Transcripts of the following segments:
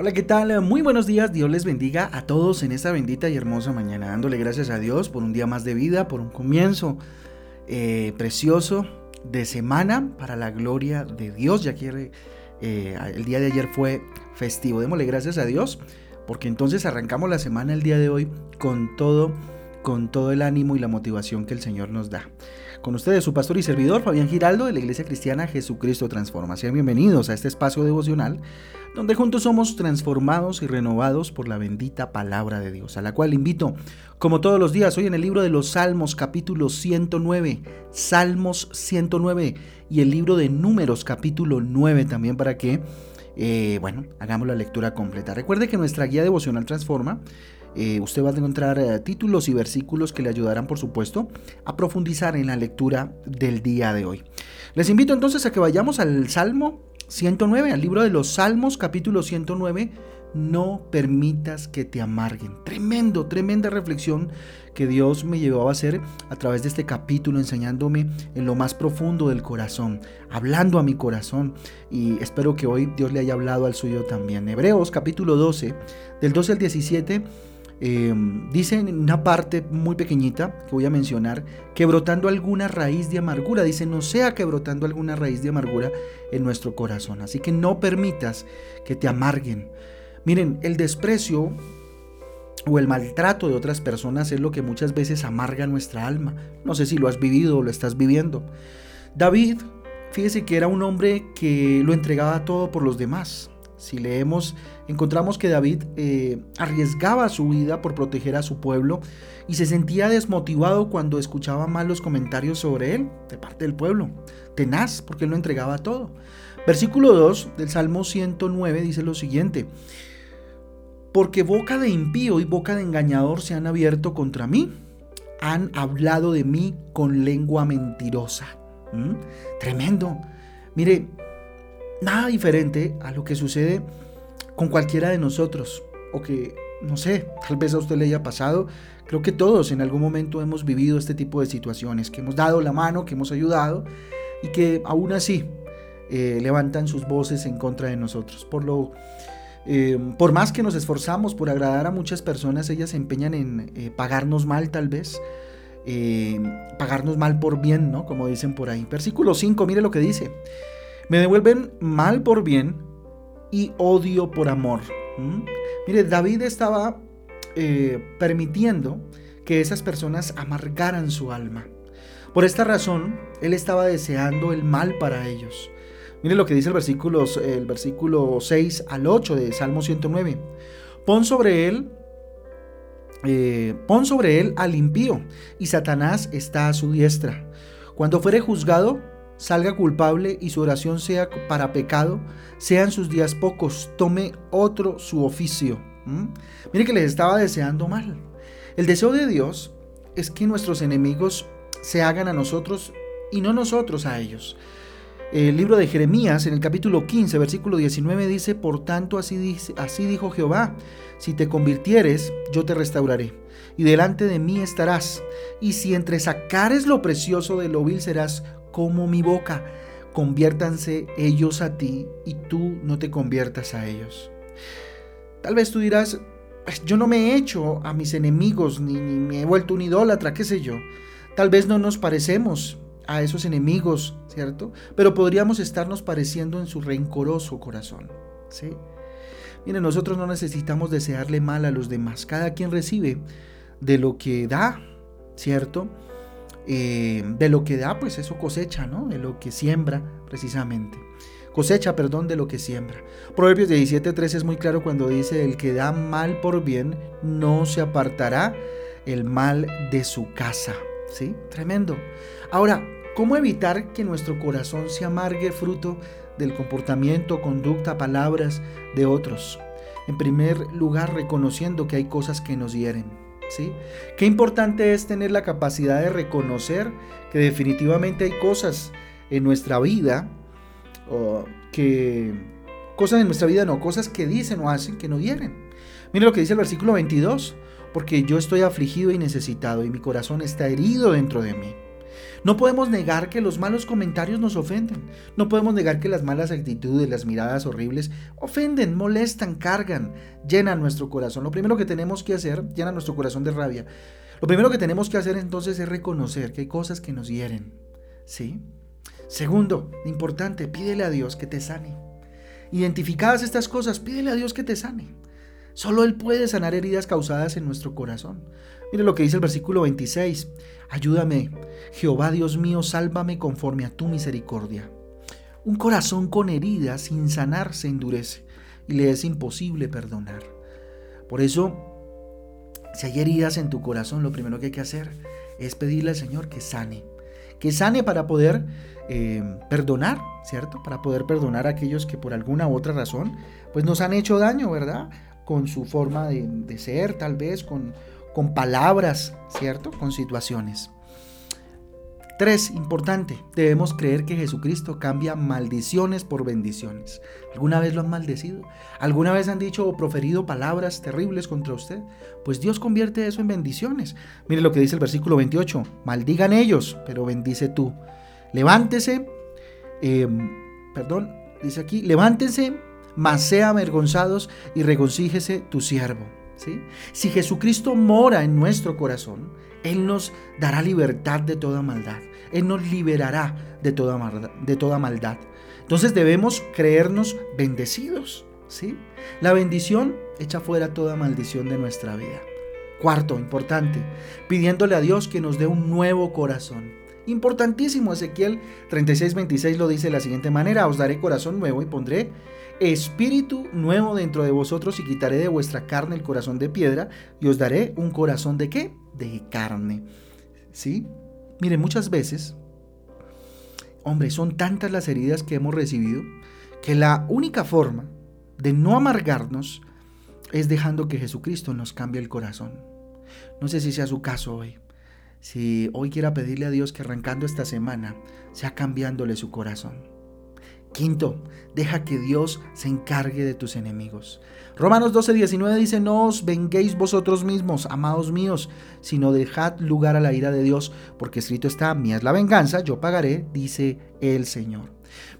Hola, ¿qué tal? Muy buenos días. Dios les bendiga a todos en esta bendita y hermosa mañana. Dándole gracias a Dios por un día más de vida, por un comienzo eh, precioso de semana para la gloria de Dios. Ya que eh, el día de ayer fue festivo. Démosle gracias a Dios porque entonces arrancamos la semana el día de hoy con todo, con todo el ánimo y la motivación que el Señor nos da. Con ustedes, su pastor y servidor, Fabián Giraldo, de la Iglesia Cristiana Jesucristo Transforma. Sean bienvenidos a este espacio devocional donde juntos somos transformados y renovados por la bendita palabra de Dios, a la cual invito, como todos los días, hoy en el libro de los Salmos, capítulo 109, Salmos 109, y el libro de Números, capítulo 9, también para que, eh, bueno, hagamos la lectura completa. Recuerde que nuestra guía devocional transforma. Eh, usted va a encontrar eh, títulos y versículos que le ayudarán, por supuesto, a profundizar en la lectura del día de hoy. Les invito entonces a que vayamos al Salmo 109, al libro de los Salmos, capítulo 109, no permitas que te amarguen. Tremendo, tremenda reflexión que Dios me llevó a hacer a través de este capítulo, enseñándome en lo más profundo del corazón, hablando a mi corazón. Y espero que hoy Dios le haya hablado al suyo también. Hebreos capítulo 12, del 12 al 17 eh, dice en una parte muy pequeñita que voy a mencionar que brotando alguna raíz de amargura, dice no sea que brotando alguna raíz de amargura en nuestro corazón. Así que no permitas que te amarguen. Miren, el desprecio o el maltrato de otras personas es lo que muchas veces amarga nuestra alma. No sé si lo has vivido o lo estás viviendo. David, fíjese que era un hombre que lo entregaba todo por los demás. Si leemos, encontramos que David eh, arriesgaba su vida por proteger a su pueblo y se sentía desmotivado cuando escuchaba malos comentarios sobre él de parte del pueblo. Tenaz, porque él lo entregaba todo. Versículo 2 del Salmo 109 dice lo siguiente. Porque boca de impío y boca de engañador se han abierto contra mí. Han hablado de mí con lengua mentirosa. ¿Mm? Tremendo. Mire, nada diferente a lo que sucede con cualquiera de nosotros o que, no sé, tal vez a usted le haya pasado. Creo que todos en algún momento hemos vivido este tipo de situaciones, que hemos dado la mano, que hemos ayudado y que aún así eh, levantan sus voces en contra de nosotros. Por, lo, eh, por más que nos esforzamos por agradar a muchas personas, ellas se empeñan en eh, pagarnos mal tal vez. pagarnos mal por bien, ¿no? Como dicen por ahí. Versículo 5, mire lo que dice. Me devuelven mal por bien y odio por amor. Mire, David estaba eh, permitiendo que esas personas amargaran su alma. Por esta razón, él estaba deseando el mal para ellos. Mire lo que dice el versículo, el versículo 6 al 8 de Salmo 109. Pon sobre él, eh, pon sobre él al impío, y Satanás está a su diestra. Cuando fuere juzgado, salga culpable y su oración sea para pecado, sean sus días pocos, tome otro su oficio. Mire que les estaba deseando mal. El deseo de Dios es que nuestros enemigos se hagan a nosotros y no nosotros a ellos. El libro de Jeremías, en el capítulo 15, versículo 19, dice, Por tanto, así, dice, así dijo Jehová, si te convirtieres, yo te restauraré, y delante de mí estarás, y si entre sacares lo precioso de lo vil serás como mi boca. Conviértanse ellos a ti y tú no te conviertas a ellos. Tal vez tú dirás, pues, yo no me he hecho a mis enemigos ni, me he vuelto un idólatra, qué sé yo. Tal vez no nos parecemos a esos enemigos, ¿cierto? Pero podríamos estarnos pareciendo en su rencoroso corazón, ¿sí? Miren, nosotros no necesitamos desearle mal a los demás. Cada quien recibe de lo que da, ¿cierto? Eh, de lo que da, pues eso cosecha, ¿no? De lo que siembra, precisamente. Cosecha, perdón, de lo que siembra. Proverbios 17.3 es muy claro cuando dice, el que da mal por bien, no se apartará el mal de su casa. ¿Sí? Tremendo. Ahora, ¿cómo evitar que nuestro corazón se amargue fruto del comportamiento, conducta, palabras de otros? En primer lugar, reconociendo que hay cosas que nos hieren. ¿Sí? Qué importante es tener la capacidad de reconocer que definitivamente hay cosas en nuestra vida, que cosas en nuestra vida no, cosas que dicen o hacen que no hieren. Mire lo que dice el versículo 22, porque yo estoy afligido y necesitado y mi corazón está herido dentro de mí. No podemos negar que los malos comentarios nos ofenden. No podemos negar que las malas actitudes, las miradas horribles ofenden, molestan, cargan, llenan nuestro corazón. Lo primero que tenemos que hacer, llena nuestro corazón de rabia. Lo primero que tenemos que hacer entonces es reconocer que hay cosas que nos hieren. ¿Sí? Segundo, importante, pídele a Dios que te sane. Identificadas estas cosas, pídele a Dios que te sane. Solo Él puede sanar heridas causadas en nuestro corazón. Mire lo que dice el versículo 26. Ayúdame, Jehová Dios mío, sálvame conforme a tu misericordia. Un corazón con heridas sin sanar se endurece y le es imposible perdonar. Por eso, si hay heridas en tu corazón, lo primero que hay que hacer es pedirle al Señor que sane. Que sane para poder eh, perdonar, ¿cierto? Para poder perdonar a aquellos que por alguna u otra razón, pues nos han hecho daño, ¿verdad? Con su forma de, de ser, tal vez, con, con palabras, ¿cierto? Con situaciones. Tres, importante, debemos creer que Jesucristo cambia maldiciones por bendiciones. ¿Alguna vez lo han maldecido? ¿Alguna vez han dicho o proferido palabras terribles contra usted? Pues Dios convierte eso en bendiciones. Mire lo que dice el versículo 28. Maldigan ellos, pero bendice tú. Levántese, em, perdón, dice aquí, levántense, mas sea avergonzados y regocíjese tu siervo. Si Jesucristo mora en nuestro corazón, Él nos dará libertad de toda maldad. Él nos liberará de toda, maldad. Entonces debemos creernos bendecidos. La bendición echa fuera toda maldición de nuestra vida. Cuarto, importante, pidiéndole a Dios que nos dé un nuevo corazón. Importantísimo, Ezequiel 36:26 lo dice de la siguiente manera, os daré corazón nuevo y pondré espíritu nuevo dentro de vosotros y quitaré de vuestra carne el corazón de piedra y os daré un corazón de qué? De carne. ¿Sí? Miren, muchas veces, hombre, son tantas las heridas que hemos recibido que la única forma de no amargarnos es dejando que Jesucristo nos cambie el corazón. No sé si sea su caso hoy. Si hoy quiera pedirle a Dios que arrancando esta semana sea cambiándole su corazón. Quinto, deja que Dios se encargue de tus enemigos. Romanos 12, 19 dice, no os venguéis vosotros mismos, amados míos, sino dejad lugar a la ira de Dios, porque escrito está, mía es la venganza, yo pagaré, dice el Señor.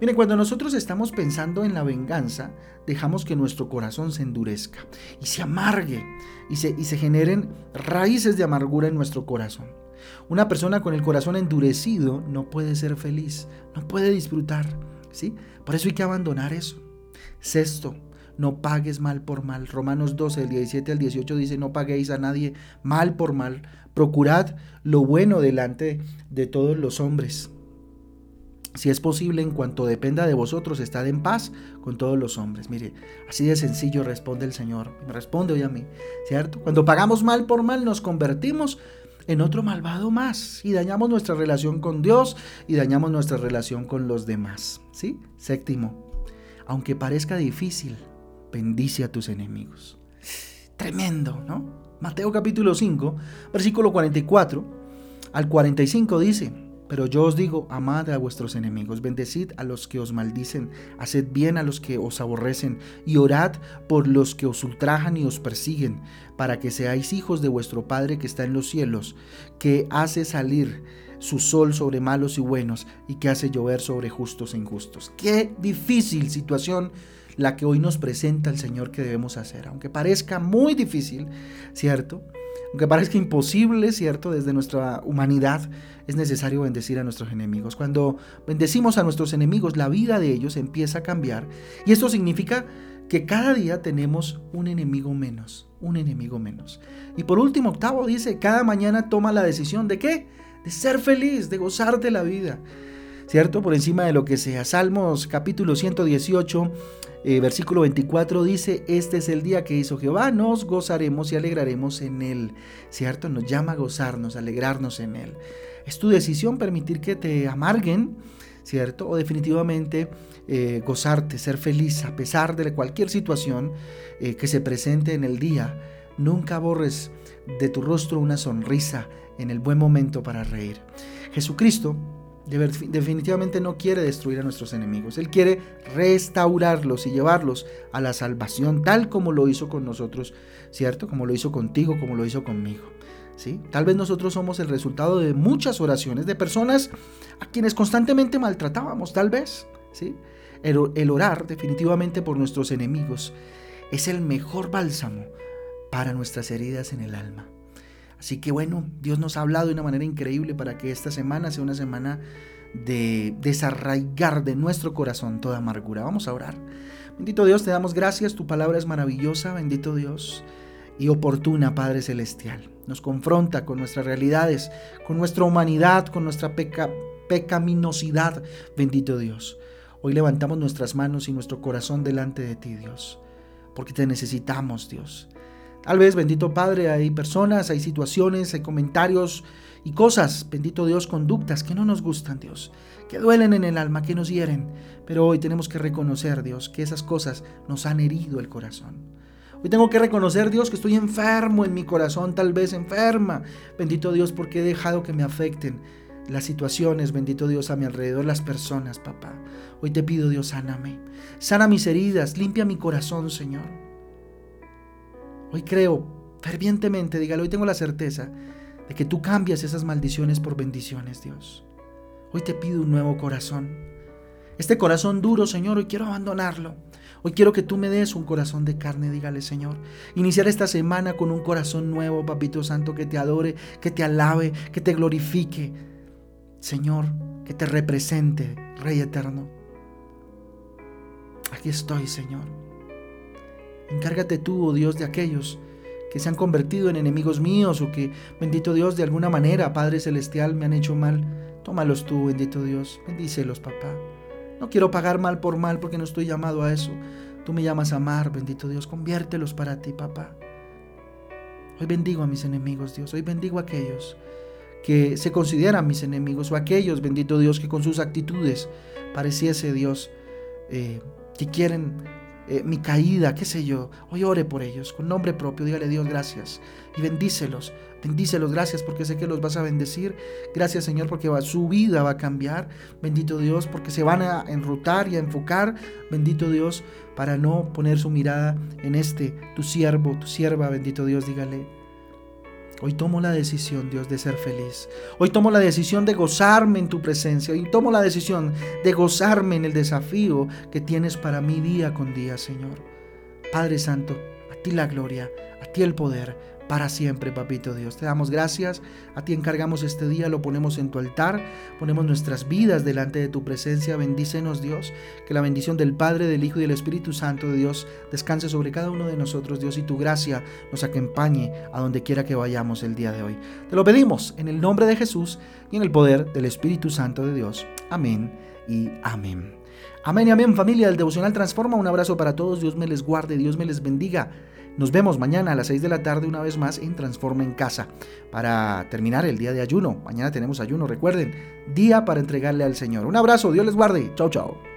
Miren, cuando nosotros estamos pensando en la venganza, dejamos que nuestro corazón se endurezca y se amargue y se, y se generen raíces de amargura en nuestro corazón. Una persona con el corazón endurecido no puede ser feliz, no puede disfrutar. ¿sí? Por eso hay que abandonar eso. Sexto, no pagues mal por mal. Romanos 12, del 17 al 18 dice, no paguéis a nadie mal por mal. Procurad lo bueno delante de todos los hombres. Si es posible, en cuanto dependa de vosotros, estad en paz con todos los hombres. Mire, así de sencillo responde el Señor. Me responde hoy a mí, ¿cierto? Cuando pagamos mal por mal, nos convertimos en otro malvado más y dañamos nuestra relación con Dios y dañamos nuestra relación con los demás. ¿Sí? Séptimo, aunque parezca difícil, bendice a tus enemigos. Tremendo, ¿no? Mateo capítulo 5, versículo 44 al 45 dice, pero yo os digo, amad a vuestros enemigos, bendecid a los que os maldicen, haced bien a los que os aborrecen, y orad por los que os ultrajan y os persiguen, para que seáis hijos de vuestro Padre que está en los cielos, que hace salir su sol sobre malos y buenos, y que hace llover sobre justos e injustos. Qué difícil situación la que hoy nos presenta el Señor que debemos hacer, aunque parezca muy difícil, ¿cierto? Aunque parezca imposible, ¿cierto? Desde nuestra humanidad es necesario bendecir a nuestros enemigos. Cuando bendecimos a nuestros enemigos, la vida de ellos empieza a cambiar. Y esto significa que cada día tenemos un enemigo menos, un enemigo menos. Y por último, octavo dice, cada mañana toma la decisión de qué? De ser feliz, de gozarte la vida. ¿Cierto? Por encima de lo que sea. Salmos capítulo 118 eh, versículo 24 dice, este es el día que hizo Jehová, nos gozaremos y alegraremos en él. ¿Cierto? Nos llama a gozarnos, alegrarnos en él. Es tu decisión permitir que te amarguen, ¿cierto? O definitivamente eh, gozarte, ser feliz a pesar de cualquier situación eh, que se presente en el día. Nunca borres de tu rostro una sonrisa en el buen momento para reír. Jesucristo definitivamente no quiere destruir a nuestros enemigos. Él quiere restaurarlos y llevarlos a la salvación, tal como lo hizo con nosotros, ¿cierto? Como lo hizo contigo, como lo hizo conmigo. ¿Sí? Tal vez nosotros somos el resultado de muchas oraciones de personas a quienes constantemente maltratábamos, tal vez. ¿sí? el, orar definitivamente por nuestros enemigos es el mejor bálsamo para nuestras heridas en el alma. Así que bueno, Dios nos ha hablado de una manera increíble para que esta semana sea una semana de desarraigar de nuestro corazón toda amargura. Vamos a orar. Bendito Dios, te damos gracias, tu palabra es maravillosa, bendito Dios, y oportuna, Padre Celestial. Nos confronta con nuestras realidades, con nuestra humanidad, con nuestra pecaminosidad, bendito Dios. Hoy levantamos nuestras manos y nuestro corazón delante de ti, Dios, porque te necesitamos, Dios. Tal vez, bendito Padre, hay personas, hay situaciones, hay comentarios y cosas, bendito Dios, conductas que no nos gustan, Dios, que duelen en el alma, que nos hieren. Pero hoy tenemos que reconocer, Dios, que esas cosas nos han herido el corazón. Hoy tengo que reconocer, Dios, que estoy enfermo en mi corazón, tal vez enferma. Bendito Dios, porque he dejado que me afecten las situaciones, bendito Dios, a mi alrededor, las personas, papá. Hoy te pido, Dios, sáname. Sana mis heridas, limpia mi corazón, Señor. Hoy creo fervientemente, dígalo, hoy tengo la certeza de que tú cambias esas maldiciones por bendiciones, Dios. Hoy te pido un nuevo corazón. Este corazón duro, Señor, hoy quiero abandonarlo. Hoy quiero que tú me des un corazón de carne, dígale Señor. Iniciar esta semana con un corazón nuevo, Papito Santo, que te adore, que te alabe, que te glorifique, Señor, que te represente, Rey eterno. Aquí estoy, Señor. Encárgate tú, oh Dios, de aquellos que se han convertido en enemigos míos o que, bendito Dios, de alguna manera, Padre Celestial, me han hecho mal. Tómalos tú, bendito Dios. Bendícelos, papá. No quiero pagar mal por mal porque no estoy llamado a eso. Tú me llamas a amar, bendito Dios. Conviértelos para ti, papá. Hoy bendigo a mis enemigos, Dios. Hoy bendigo a aquellos que se consideran mis enemigos o aquellos, bendito Dios, que con sus actitudes pareciese Dios eh, que quieren eh, mi caída, qué sé yo. Hoy ore por ellos, con nombre propio, dígale Dios gracias y bendícelos, bendícelos, gracias porque sé que los vas a bendecir. Gracias Señor porque su vida va a cambiar. Bendito Dios porque se van a enrutar y a enfocar. Bendito Dios para no poner su mirada en este, tu siervo, tu sierva, bendito Dios, dígale Hoy tomo la decisión, Dios, de ser feliz. Hoy tomo la decisión de gozarme en tu presencia. Hoy tomo la decisión de gozarme en el desafío que tienes para mí día con día, Señor. Padre Santo, a ti la gloria, a ti el poder, para siempre, papito Dios. Te damos gracias, a ti encargamos este día, lo ponemos en tu altar, ponemos nuestras vidas delante de tu presencia. Bendícenos, Dios, que la bendición del Padre, del Hijo y del Espíritu Santo de Dios descanse sobre cada uno de nosotros, Dios, y tu gracia nos acompañe a donde quiera que vayamos el día de hoy. Te lo pedimos en el nombre de Jesús y en el poder del Espíritu Santo de Dios. Amén y amén. Amén y amén, familia del Devocional Transforma. Un abrazo para todos. Dios me les guarde, Dios me les bendiga. Nos vemos mañana a las 6 de la tarde una vez más en Transforma en Casa para terminar el día de ayuno. Mañana tenemos ayuno, recuerden, día para entregarle al Señor. Un abrazo, Dios les guarde. Chao, chao.